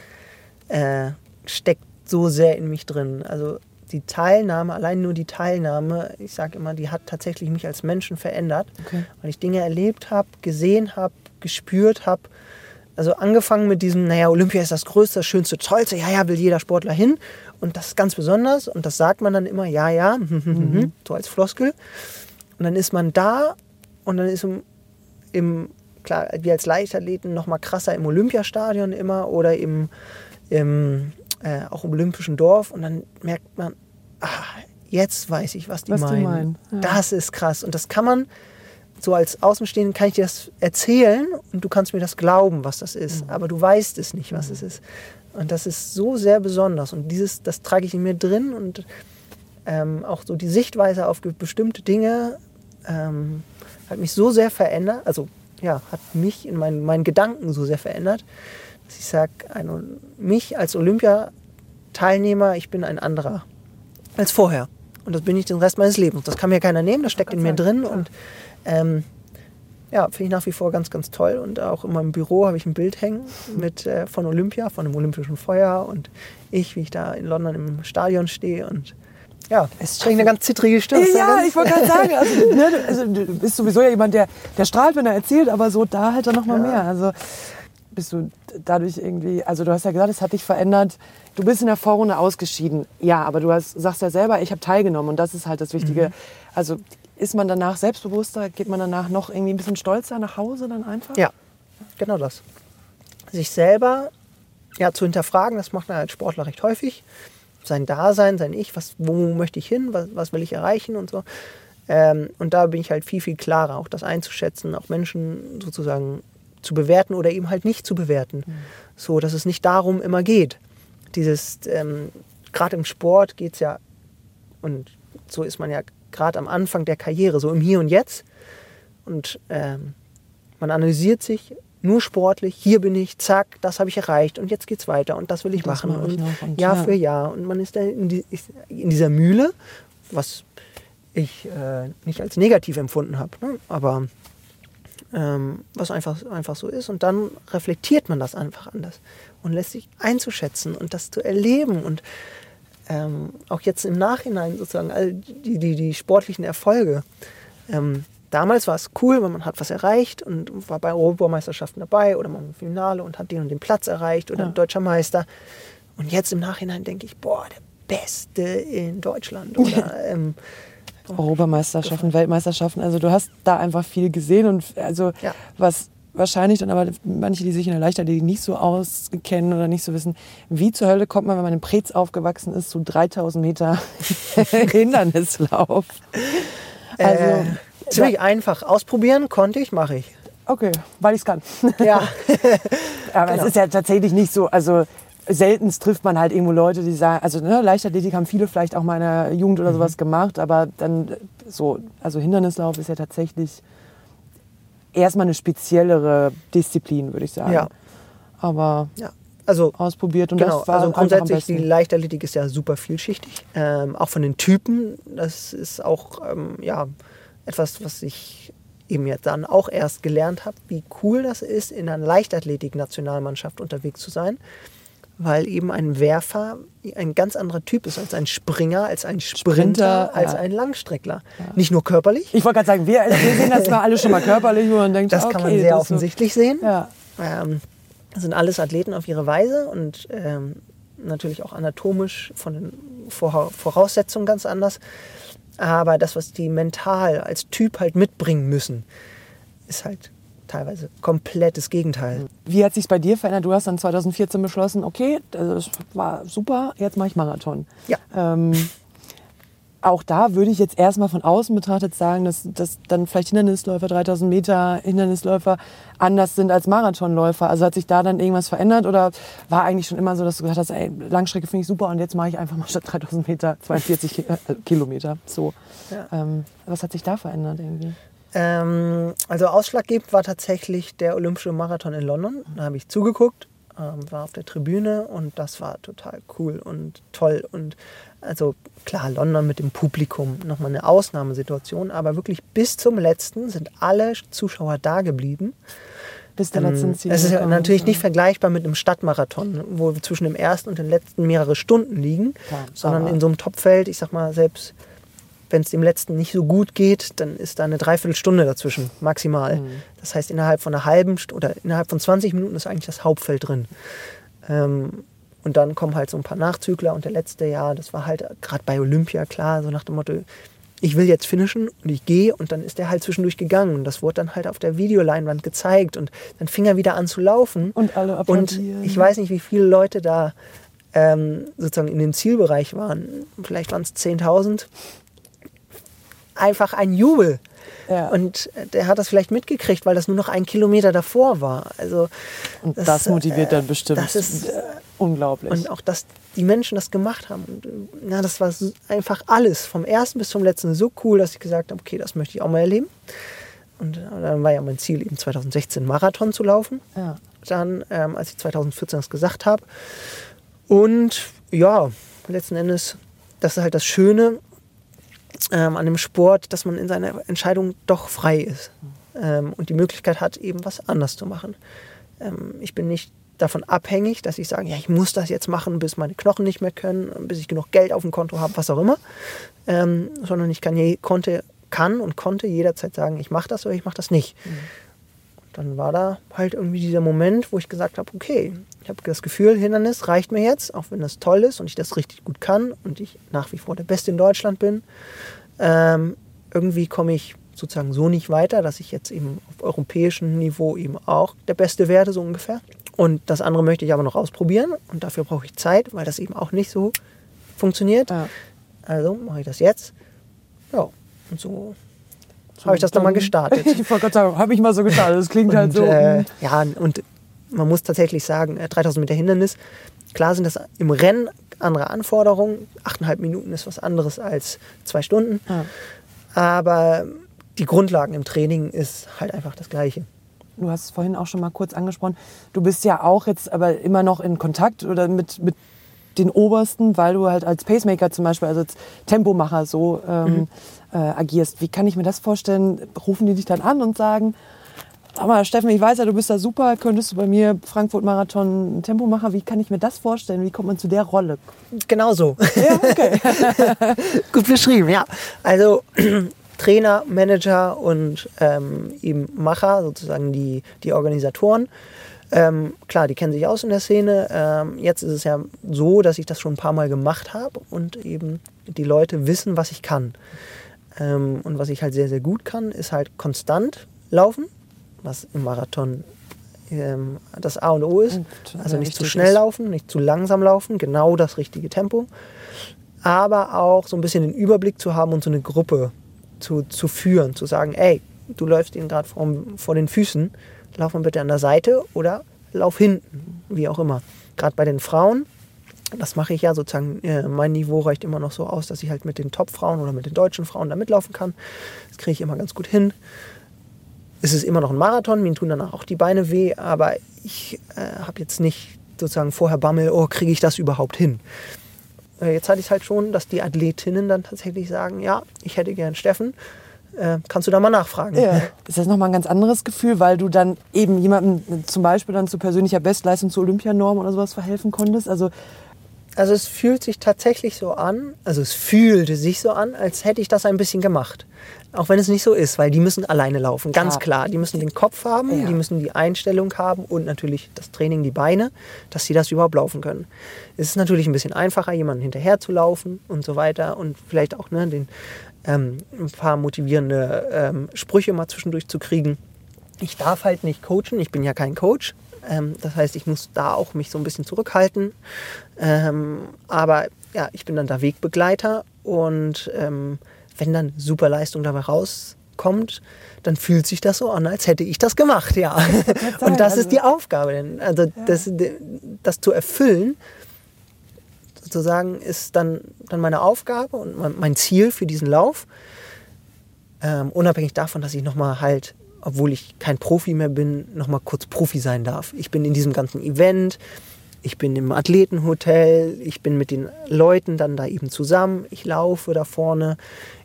äh, steckt so sehr in mich drin. Also die Teilnahme, allein nur die Teilnahme, ich sage immer, die hat tatsächlich mich als Menschen verändert, Okay. weil ich Dinge erlebt habe, gesehen habe, gespürt habe. Also angefangen mit diesem, naja, Olympia ist das Größte, das Schönste, Tollste, ja, ja, will jeder Sportler hin. Und das ist ganz besonders und das sagt man dann immer, ja, ja, so als Floskel. Und dann ist man da und dann ist im, im klar, wir als Leichtathleten noch mal krasser im Olympiastadion immer oder im, im äh, auch im Olympischen Dorf und dann merkt man, ah, jetzt weiß ich, was die Was die meinen. meinen, ja. Das ist krass und das kann man so als Außenstehenden kann ich dir das erzählen und du kannst mir das glauben, was das ist, Mhm. aber du weißt es nicht, was es ist. Und das ist so sehr besonders und dieses, das trage ich in mir drin und ähm, auch so die Sichtweise auf bestimmte Dinge ähm, hat mich so sehr verändert, also ja, hat mich in meinen, meinen Gedanken so sehr verändert, ich sage, mich als Olympiateilnehmer, ich bin ein anderer als vorher. Und das bin ich den Rest meines Lebens. Das kann mir keiner nehmen, das steckt in mir drin und ähm, ja, finde ich nach wie vor ganz, ganz toll. Und auch in meinem Büro habe ich ein Bild hängen mit, äh, von Olympia, von dem Olympischen Feuer und ich, wie ich da in London im Stadion stehe und ja, es ist eine ganz zittrige Stimme. Ja, ganz, ich wollte gerade sagen, also, ne, du- also, du bist sowieso ja jemand, der, der strahlt, wenn er erzählt, aber so da halt dann noch mal mehr. Also bist du dadurch irgendwie, also du hast ja gesagt, es hat dich verändert. Du bist in der Vorrunde ausgeschieden. Ja, aber du hast, sagst ja selber, ich habe teilgenommen und das ist halt das Wichtige. Also ist man danach selbstbewusster, geht man danach noch irgendwie ein bisschen stolzer nach Hause dann einfach? Ja, genau das. Sich selber ja, zu hinterfragen, das macht man als Sportler recht häufig. Sein Dasein, sein Ich, was, wo möchte ich hin, was, was will ich erreichen und so. Ähm, und da bin ich halt viel, viel klarer, auch das einzuschätzen, auch Menschen sozusagen zu bewerten oder eben halt nicht zu bewerten. So, dass es nicht darum immer geht. Dieses, ähm, gerade im Sport geht es ja, und so ist man ja gerade am Anfang der Karriere, so im Hier und Jetzt. Und ähm, man analysiert sich nur sportlich, hier bin ich, zack, das habe ich erreicht und jetzt geht's weiter und das will ich Das machen. mache ich Und und Jahr ja. für Jahr. Und man ist da in, die, in dieser Mühle, was ich äh, nicht als negativ empfunden habe, ne? aber ähm, was einfach, einfach so ist. Und dann reflektiert man das einfach anders und lässt sich einzuschätzen und das zu erleben und ähm, auch jetzt im Nachhinein sozusagen all die, die, die sportlichen Erfolge. Ähm, damals war es cool, wenn man hat was erreicht und war bei Europameisterschaften dabei oder mal im Finale und hat den und den Platz erreicht oder Ja. deutscher Meister. Und jetzt im Nachhinein denke ich, boah, der Beste in Deutschland. Oder, ähm, Europameisterschaften, Weltmeisterschaften. Also du hast da einfach viel gesehen und also Ja. was wahrscheinlich dann aber manche, die sich in der Leichtathletik nicht so auskennen oder nicht so wissen, wie zur Hölle kommt man, wenn man in Preetz aufgewachsen ist, zu 3000 Meter Hindernislauf. Also, äh, ziemlich einfach. Ausprobieren konnte ich, mache ich. okay, weil ich es kann. Ja, Aber Genau. es ist ja tatsächlich nicht so, also selten trifft man halt irgendwo Leute, die sagen, also ne, Leichtathletik haben viele vielleicht auch mal in der Jugend Mhm. oder sowas gemacht, aber dann äh, so, also Hindernislauf ist ja tatsächlich erstmal eine speziellere Disziplin, würde ich sagen. Ja. Aber ja. Also ausprobiert und genau, das war also einfach am grundsätzlich die. Leichtathletik ist ja super vielschichtig, ähm, auch von den Typen. Das ist auch ähm, ja etwas, was ich eben jetzt dann auch erst gelernt habe, wie cool das ist, in einer Leichtathletik-Nationalmannschaft unterwegs zu sein, weil eben ein Werfer ein ganz anderer Typ ist als ein Springer, als ein Sprinter, Sprinter, als ja. ein Langstreckler. Nicht nur körperlich, Ich wollte gerade sagen, wir, wir sehen das mal alle schon mal körperlich und denken, das okay, kann man sehr ist so- offensichtlich sehen. Ja. Ähm, das sind alles Athleten auf ihre Weise und ähm, natürlich auch anatomisch von den Vor Voraussetzungen ganz anders. Aber das, was die mental als Typ halt mitbringen müssen, ist halt teilweise komplettes Gegenteil. Wie hat sich bei dir verändert? Du hast dann 2014 beschlossen, okay, das war super, jetzt mache ich Marathon. Ja. Ähm, auch da würde ich jetzt erstmal von außen betrachtet sagen, dass, dass dann vielleicht Hindernisläufer, 3000 Meter Hindernisläufer anders sind als Marathonläufer. Also hat sich da dann irgendwas verändert oder war eigentlich schon immer so, dass du gesagt hast, ey, Langstrecke finde ich super und jetzt mache ich einfach mal statt 3000 Meter 42 Ki- äh, Kilometer. So. Ja. Ähm, was hat sich da verändert irgendwie? Ähm, also ausschlaggebend war tatsächlich der Olympische Marathon in London. Da habe ich zugeguckt, ähm, war auf der Tribüne und das war total cool und toll. Und also klar, London mit dem Publikum nochmal eine Ausnahmesituation, aber wirklich bis zum letzten sind alle Zuschauer da geblieben. Bis der letzten Ziel. Ähm, Es ist ja natürlich nicht vergleichbar mit einem Stadtmarathon, wo wir zwischen dem ersten und dem letzten mehrere Stunden liegen, Klar, sondern in so einem Topfeld, ich sag mal, selbst wenn es dem letzten nicht so gut geht, dann ist da eine Dreiviertelstunde dazwischen, maximal. Mhm. Das heißt, innerhalb von einer halben St oder innerhalb von 20 Minuten ist eigentlich das Hauptfeld drin. Ähm, und dann kommen halt so ein paar Nachzügler und der letzte Jahr, das war halt gerade bei Olympia klar, so nach dem Motto, ich will jetzt finishen und ich gehe und dann ist der halt zwischendurch gegangen und das wurde dann halt auf der Videoleinwand gezeigt und dann fing er wieder an zu laufen Und alle und applaudieren. ich weiß nicht, wie viele Leute da ähm, sozusagen in dem Zielbereich waren, vielleicht waren es 10.000, einfach ein Jubel. Ja. Und der hat das vielleicht mitgekriegt, weil das nur noch ein Kilometer davor war. Also Und das, motiviert dann äh, bestimmt Das ist, äh, unglaublich. und auch, dass die Menschen das gemacht haben. Und, äh, ja, das war einfach alles, vom ersten bis zum letzten, so cool, dass ich gesagt habe, okay, das möchte ich auch mal erleben. Und dann war ja mein Ziel, eben 2016 Marathon zu laufen. ja. Dann, ähm, als ich 2014 das gesagt habe. Und ja, letzten Endes, das ist halt das Schöne ähm, an dem Sport, dass man in seiner Entscheidung doch frei ist ähm, und die Möglichkeit hat, eben was anders zu machen. Ähm, ich bin nicht davon abhängig, dass ich sage, ja, ich muss das jetzt machen, bis meine Knochen nicht mehr können, bis ich genug Geld auf dem Konto habe, was auch immer, ähm, sondern ich kann, je, konnte, kann und konnte jederzeit sagen, ich mache das oder ich mache das nicht. Dann war da halt irgendwie dieser Moment, wo ich gesagt habe, okay, ich habe das Gefühl, Hindernis reicht mir jetzt, auch wenn das toll ist und ich das richtig gut kann und ich nach wie vor der Beste in Deutschland bin. Ähm, irgendwie komme ich sozusagen so nicht weiter, dass ich jetzt eben auf europäischem Niveau eben auch der Beste werde, so ungefähr. Und das andere möchte ich aber noch ausprobieren und dafür brauche ich Zeit, weil das eben auch nicht so funktioniert. Ja. Also mache ich das jetzt. Ja, und so habe ich das dann mal gestartet. Ich wollte gerade sagen, habe ich mal so gestartet. Das klingt halt Und, so. äh, mm. ja, und man muss tatsächlich sagen, äh, 3000 Meter Hindernis, klar sind das im Rennen andere Anforderungen. Achteinhalb Minuten ist was anderes als zwei Stunden. Ja. Aber die Grundlagen im Training ist halt einfach das Gleiche. Du hast es vorhin auch schon mal kurz angesprochen. Du bist ja auch jetzt aber immer noch in Kontakt oder mit, mit den Obersten, weil du halt als Pacemaker zum Beispiel, also als Tempomacher so ähm, äh, agierst. Wie kann ich mir das vorstellen? Rufen die dich dann an und sagen, sag mal, Steffen, ich weiß ja, du bist da super, könntest du bei mir Frankfurt-Marathon Tempomacher? Wie kann ich mir das vorstellen? Wie kommt man zu der Rolle? Genau so. Ja, okay. Gut beschrieben, ja. Also Trainer, Manager und ähm, eben Macher, sozusagen die, die Organisatoren. Ähm, klar, die kennen sich aus in der Szene. Ähm, jetzt ist es ja so, dass ich das schon ein paar Mal gemacht habe und eben die Leute wissen, was ich kann. Ähm, und was ich halt sehr, sehr gut kann, ist halt konstant laufen, was im Marathon ähm, das A und O ist. Und, also äh, nicht zu schnell ist. laufen, nicht zu langsam laufen, genau das richtige Tempo. Aber auch so ein bisschen den Überblick zu haben und so eine Gruppe zu, zu führen, zu sagen, ey, du läufst ihnen gerade vor, vor den Füßen, lauf mal bitte an der Seite oder lauf hinten, wie auch immer. Gerade bei den Frauen, das mache ich ja sozusagen, äh, mein Niveau reicht immer noch so aus, dass ich halt mit den Top-Frauen oder mit den deutschen Frauen da mitlaufen kann. Das kriege ich immer ganz gut hin. Es ist immer noch ein Marathon, mir tun danach auch die Beine weh, aber ich äh, habe jetzt nicht sozusagen vorher Bammel, oh, kriege ich das überhaupt hin? Äh, Jetzt hatte ich es halt schon, dass die Athletinnen dann tatsächlich sagen, ja, ich hätte gern Steffen, äh, kannst du da mal nachfragen. Ja. Ist das nochmal ein ganz anderes Gefühl, weil du dann eben jemandem zum Beispiel dann zu persönlicher Bestleistung, zu Olympianorm oder sowas verhelfen konntest? Also Also es fühlt sich tatsächlich so an, also es fühlte sich so an, als hätte ich das ein bisschen gemacht. Auch wenn es nicht so ist, weil die müssen alleine laufen, ganz Ja. klar. Die müssen den Kopf haben, Ja. die müssen die Einstellung haben und natürlich das Training, die Beine, dass sie das überhaupt laufen können. Es ist natürlich ein bisschen einfacher, jemanden hinterher zu laufen und so weiter und vielleicht auch ne, den, ähm, ein paar motivierende ähm, Sprüche mal zwischendurch zu kriegen. Ich darf halt nicht coachen, ich bin ja kein Coach. Ähm, das heißt, ich muss da auch mich so ein bisschen zurückhalten. Ähm, aber ja, ich bin dann da Wegbegleiter und ähm, wenn dann super Leistung dabei rauskommt, dann fühlt sich das so an, als hätte ich das gemacht, ja. Und das ist die Aufgabe. denn- Also das, das zu erfüllen, sozusagen, ist dann, dann meine Aufgabe und mein- mein Ziel für diesen Lauf. Ähm, unabhängig davon, dass ich nochmal halt, obwohl ich kein Profi mehr bin, nochmal kurz Profi sein darf. Ich bin in diesem ganzen Event, ich bin im Athletenhotel, ich bin mit den Leuten dann da eben zusammen, ich laufe da vorne,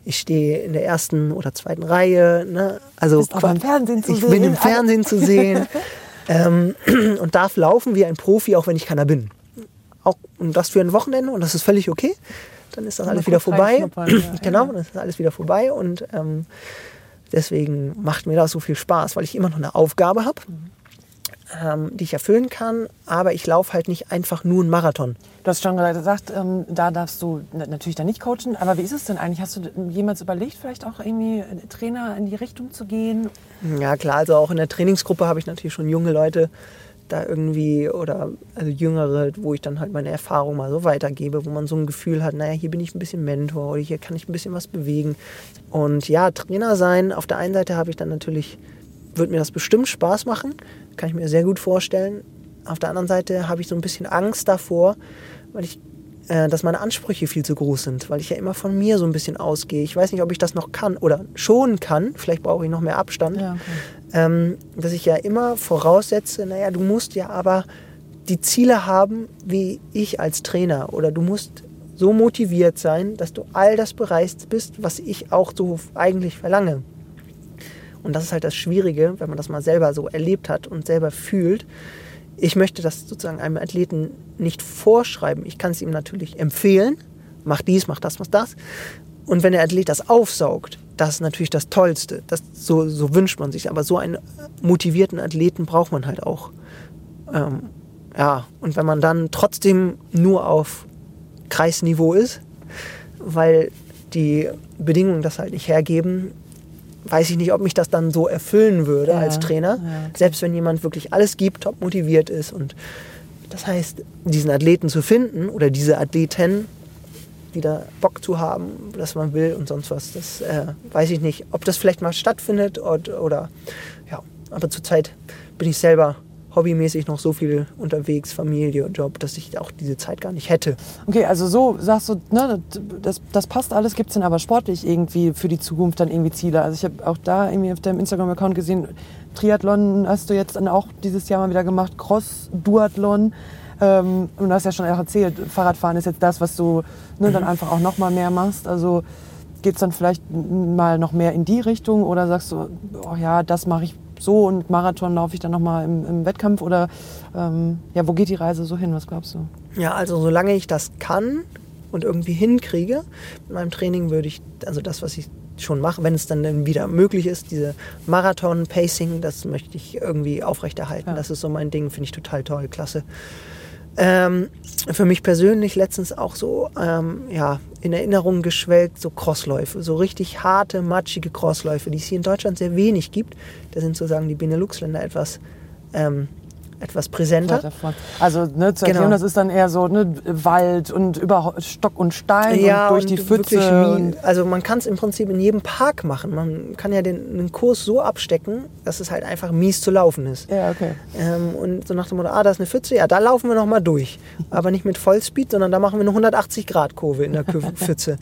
ich stehe in der ersten oder zweiten Reihe. Ne? Also Bist im Fernsehen zu ich sehen. bin im Fernsehen zu sehen ähm, und darf laufen wie ein Profi, auch wenn ich keiner bin. Auch, und das für ein Wochenende und das ist völlig okay. Dann ist das alles wieder vorbei. ja. genau, dann ist alles wieder vorbei und ähm, deswegen macht mir das so viel Spaß, weil ich immer noch eine Aufgabe habe, ähm, die ich erfüllen kann, aber ich laufe halt nicht einfach nur einen Marathon. Du hast schon gesagt, ähm, da darfst du na- natürlich dann nicht coachen. Aber wie ist es denn eigentlich? Hast du jemals überlegt, vielleicht auch irgendwie äh, Trainer in die Richtung zu gehen? Ja klar, also auch in der Trainingsgruppe habe ich natürlich schon junge Leute da irgendwie oder also jüngere, wo ich dann halt meine Erfahrung mal so weitergebe, wo man so ein Gefühl hat, naja, hier bin ich ein bisschen Mentor oder hier kann ich ein bisschen was bewegen. Und ja, Trainer sein, auf der einen Seite habe ich dann natürlich, wird mir das bestimmt Spaß machen, kann ich mir sehr gut vorstellen. Auf der anderen Seite habe ich so ein bisschen Angst davor, weil ich äh, dass meine Ansprüche viel zu groß sind, weil ich ja immer von mir so ein bisschen ausgehe. Ich weiß nicht, ob ich das noch kann oder schon kann. Vielleicht brauche ich noch mehr Abstand. Ja, okay. ähm, dass ich ja immer voraussetze, naja, du musst ja aber die Ziele haben wie ich als Trainer oder du musst so motiviert sein, dass du all das bereist bist, was ich auch so eigentlich verlange. Und das ist halt das Schwierige, wenn man das mal selber so erlebt hat und selber fühlt. Ich möchte das sozusagen einem Athleten nicht vorschreiben. Ich kann es ihm natürlich empfehlen. Mach dies, mach das, mach das. Und wenn der Athlet das aufsaugt, das ist natürlich das Tollste. Das, so, so wünscht man sich. Aber so einen motivierten Athleten braucht man halt auch. Ähm, ja, und wenn man dann trotzdem nur auf Kreisniveau ist, weil die Bedingungen das halt nicht hergeben, weiß ich nicht, ob mich das dann so erfüllen würde Ja, als Trainer. ja. Selbst wenn jemand wirklich alles gibt, top motiviert ist. Und das heißt, diesen Athleten zu finden oder diese Athleten, die da Bock zu haben, dass man will und sonst was, das äh, weiß ich nicht, ob das vielleicht mal stattfindet oder, oder ja, aber zurzeit bin ich selber hobbymäßig noch so viel unterwegs, Familie und Job, dass ich auch diese Zeit gar nicht hätte. Okay, also so sagst du, ne, das, das passt alles. Gibt es denn aber sportlich irgendwie für die Zukunft dann irgendwie Ziele? Also ich habe auch da irgendwie auf deinem Instagram-Account gesehen, Triathlon hast du jetzt dann auch dieses Jahr mal wieder gemacht, Cross-Duathlon. Ähm, und du hast ja schon auch erzählt, Fahrradfahren ist jetzt das, was du ne, dann einfach auch noch mal mehr machst. Also geht es dann vielleicht mal noch mehr in die Richtung oder sagst du, oh ja, das mache ich so und Marathon laufe ich dann noch mal im, im Wettkampf oder ähm, ja, wo geht die Reise so hin? Was glaubst du? Ja, also solange ich das kann und irgendwie hinkriege mit meinem Training, würde ich, also das, was ich schon mache, wenn es dann, dann wieder möglich ist, diese Marathon-Pacing, das möchte ich irgendwie aufrechterhalten. Ja. Das ist so mein Ding, finde ich total toll, klasse. Ähm, für mich persönlich letztens auch so ähm, ja, in Erinnerung geschwelgt, so Crossläufe, so richtig harte, matschige Crossläufe, die es hier in Deutschland sehr wenig gibt. Da sind sozusagen die Benelux-Länder etwas, ähm, etwas präsenter. Also ne, zu Genau. erklären, das ist dann eher so ne, Wald und über Stock und Stein Ja, und durch die und Pfütze. wie- also man kann es im Prinzip in jedem Park machen. Man kann ja den, den Kurs so abstecken, dass es halt einfach mies zu laufen ist. ja, okay. Ähm, und so nach dem Motto, ah, da ist eine Pfütze, ja, da laufen wir nochmal durch. Aber nicht mit Vollspeed, sondern da machen wir eine 180-Grad-Kurve in der Pfütze.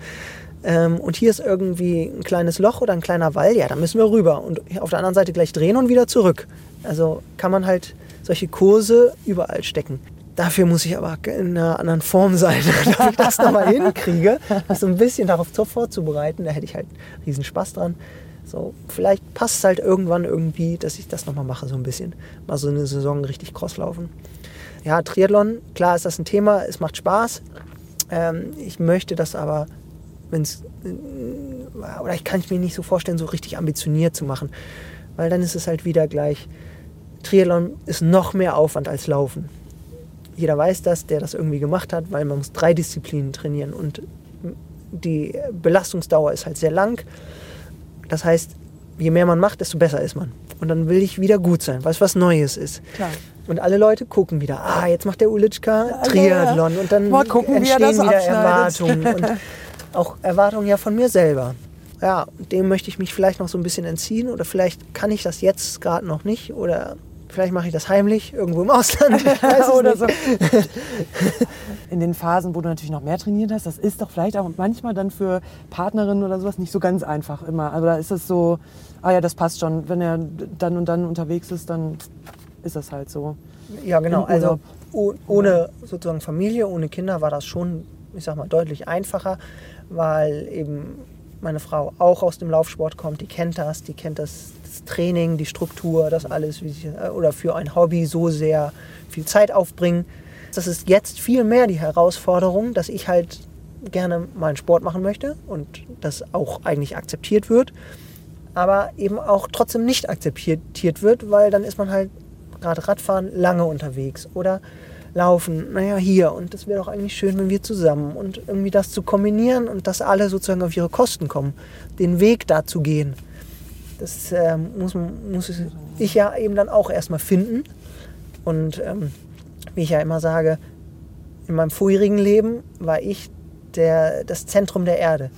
Ähm, und hier ist irgendwie ein kleines Loch oder ein kleiner Wall, ja, da müssen wir rüber. Und auf der anderen Seite gleich drehen und wieder zurück. Also kann man halt solche Kurse überall stecken. Dafür muss ich aber in einer anderen Form sein, damit ich das nochmal hinkriege, das so ein bisschen darauf zu- vorzubereiten. Da hätte ich halt riesen Spaß dran. So, vielleicht passt es halt irgendwann irgendwie, dass ich das nochmal mache, so ein bisschen. Mal so eine Saison richtig cross laufen. Ja, Triathlon, klar ist das ein Thema, es macht Spaß. Ähm, ich möchte das aber, wenn es, äh, oder ich kann es mir nicht so vorstellen, so richtig ambitioniert zu machen. Weil dann ist es halt wieder gleich, Triathlon ist noch mehr Aufwand als Laufen. Jeder weiß das, der das irgendwie gemacht hat, weil man muss drei Disziplinen trainieren und die Belastungsdauer ist halt sehr lang. Das heißt, je mehr man macht, desto besser ist man. Und dann will ich wieder gut sein, weil es was Neues ist. Klar. Und alle Leute gucken wieder, ah, jetzt macht der Ulitschka Triathlon. Und dann Mal gucken, entstehen wieder. Erwartungen. Und auch Erwartungen ja von mir selber. Ja, dem möchte ich mich vielleicht noch so ein bisschen entziehen. Oder vielleicht kann ich das jetzt gerade noch nicht. Oder vielleicht mache ich das heimlich irgendwo im Ausland. Oder so. In den Phasen, wo du natürlich noch mehr trainiert hast, das ist doch vielleicht auch manchmal dann für Partnerinnen oder sowas nicht so ganz einfach immer. Also da ist es so, ah ja, das passt schon. Wenn er dann und dann unterwegs ist, dann ist das halt so. Ja, genau. Also oh- ohne sozusagen Familie, ohne Kinder war das schon, ich sag mal, deutlich einfacher, weil eben meine Frau auch aus dem Laufsport kommt, die kennt das, die kennt das, das Training, die Struktur, das alles, sie, äh, oder für ein Hobby so sehr viel Zeit aufbringen. Das ist jetzt viel mehr die Herausforderung, dass ich halt gerne mal einen Sport machen möchte und das auch eigentlich akzeptiert wird, aber eben auch trotzdem nicht akzeptiert wird, weil dann ist man halt gerade Radfahren lange unterwegs oder Laufen, naja, hier und das wäre doch eigentlich schön, wenn wir zusammen und irgendwie das zu kombinieren und dass alle sozusagen auf ihre Kosten kommen, den Weg da zu gehen. Das ähm, muss, muss ich ja eben dann auch erstmal finden und ähm, wie ich ja immer sage, in meinem vorherigen Leben war ich der, das Zentrum der Erde.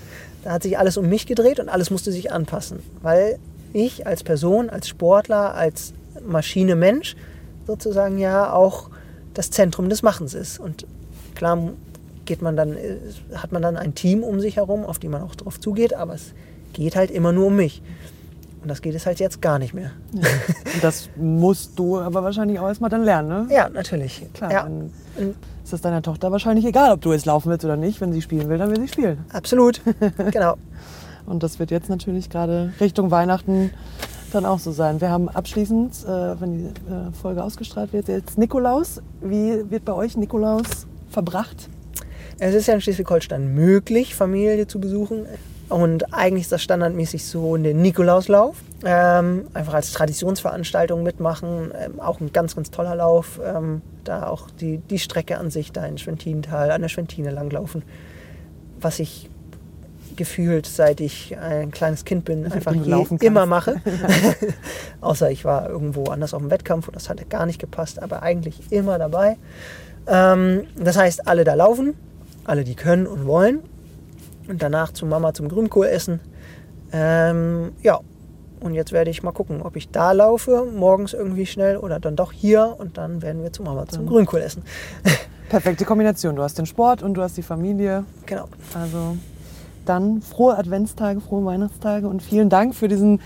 Da hat sich alles um mich gedreht und alles musste sich anpassen, weil ich als Person, als Sportler, als Maschine Mensch sozusagen ja auch das Zentrum des Machens ist. Und klar geht man dann, hat man dann ein Team um sich herum, auf die man auch drauf zugeht, aber es geht halt immer nur um mich. Und das geht es halt jetzt gar nicht mehr. Und das musst du aber wahrscheinlich auch erstmal dann lernen, ne? Ja, natürlich. Klar, Ja, dann ist das deiner Tochter wahrscheinlich egal, ob du jetzt laufen willst oder nicht. Wenn sie spielen will, dann will sie spielen. absolut. genau. Und das wird jetzt natürlich gerade Richtung Weihnachten dann auch so sein. Wir haben abschließend, äh, wenn die äh, Folge ausgestrahlt wird, jetzt Nikolaus. Wie wird bei euch Nikolaus verbracht? Es ist ja in Schleswig-Holstein möglich, Familie zu besuchen. Und eigentlich ist das standardmäßig so der Nikolauslauf. Ähm, einfach als Traditionsveranstaltung mitmachen. Ähm, auch ein ganz, ganz toller Lauf. Ähm, da auch die, die Strecke an sich da in Schwentintal, an der Schwentine langlaufen. Was ich gefühlt, seit ich ein kleines Kind bin, einfach je, immer mache. Außer ich war irgendwo anders auf dem Wettkampf und das hatte gar nicht gepasst, aber eigentlich immer dabei. Ähm, das heißt, alle da laufen, alle, die können und wollen. Und danach zu Mama zum Grünkohl essen. Ähm, ja, und jetzt werde ich mal gucken, ob ich da laufe, morgens irgendwie schnell oder dann doch hier und dann werden wir zu Mama zum Grünkohl essen. Perfekte Kombination. Du hast den Sport und du hast die Familie. genau. Also dann frohe Adventstage, frohe Weihnachtstage und vielen Dank für diesen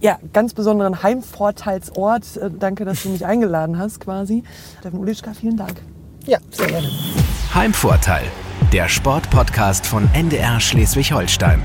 ja, ganz besonderen Heimvorteilsort. Äh, Danke, dass du mich eingeladen hast quasi. Steffen Ulitschka, vielen Dank. Ja, sehr gerne. Heimvorteil, der Sportpodcast von NDR Schleswig-Holstein.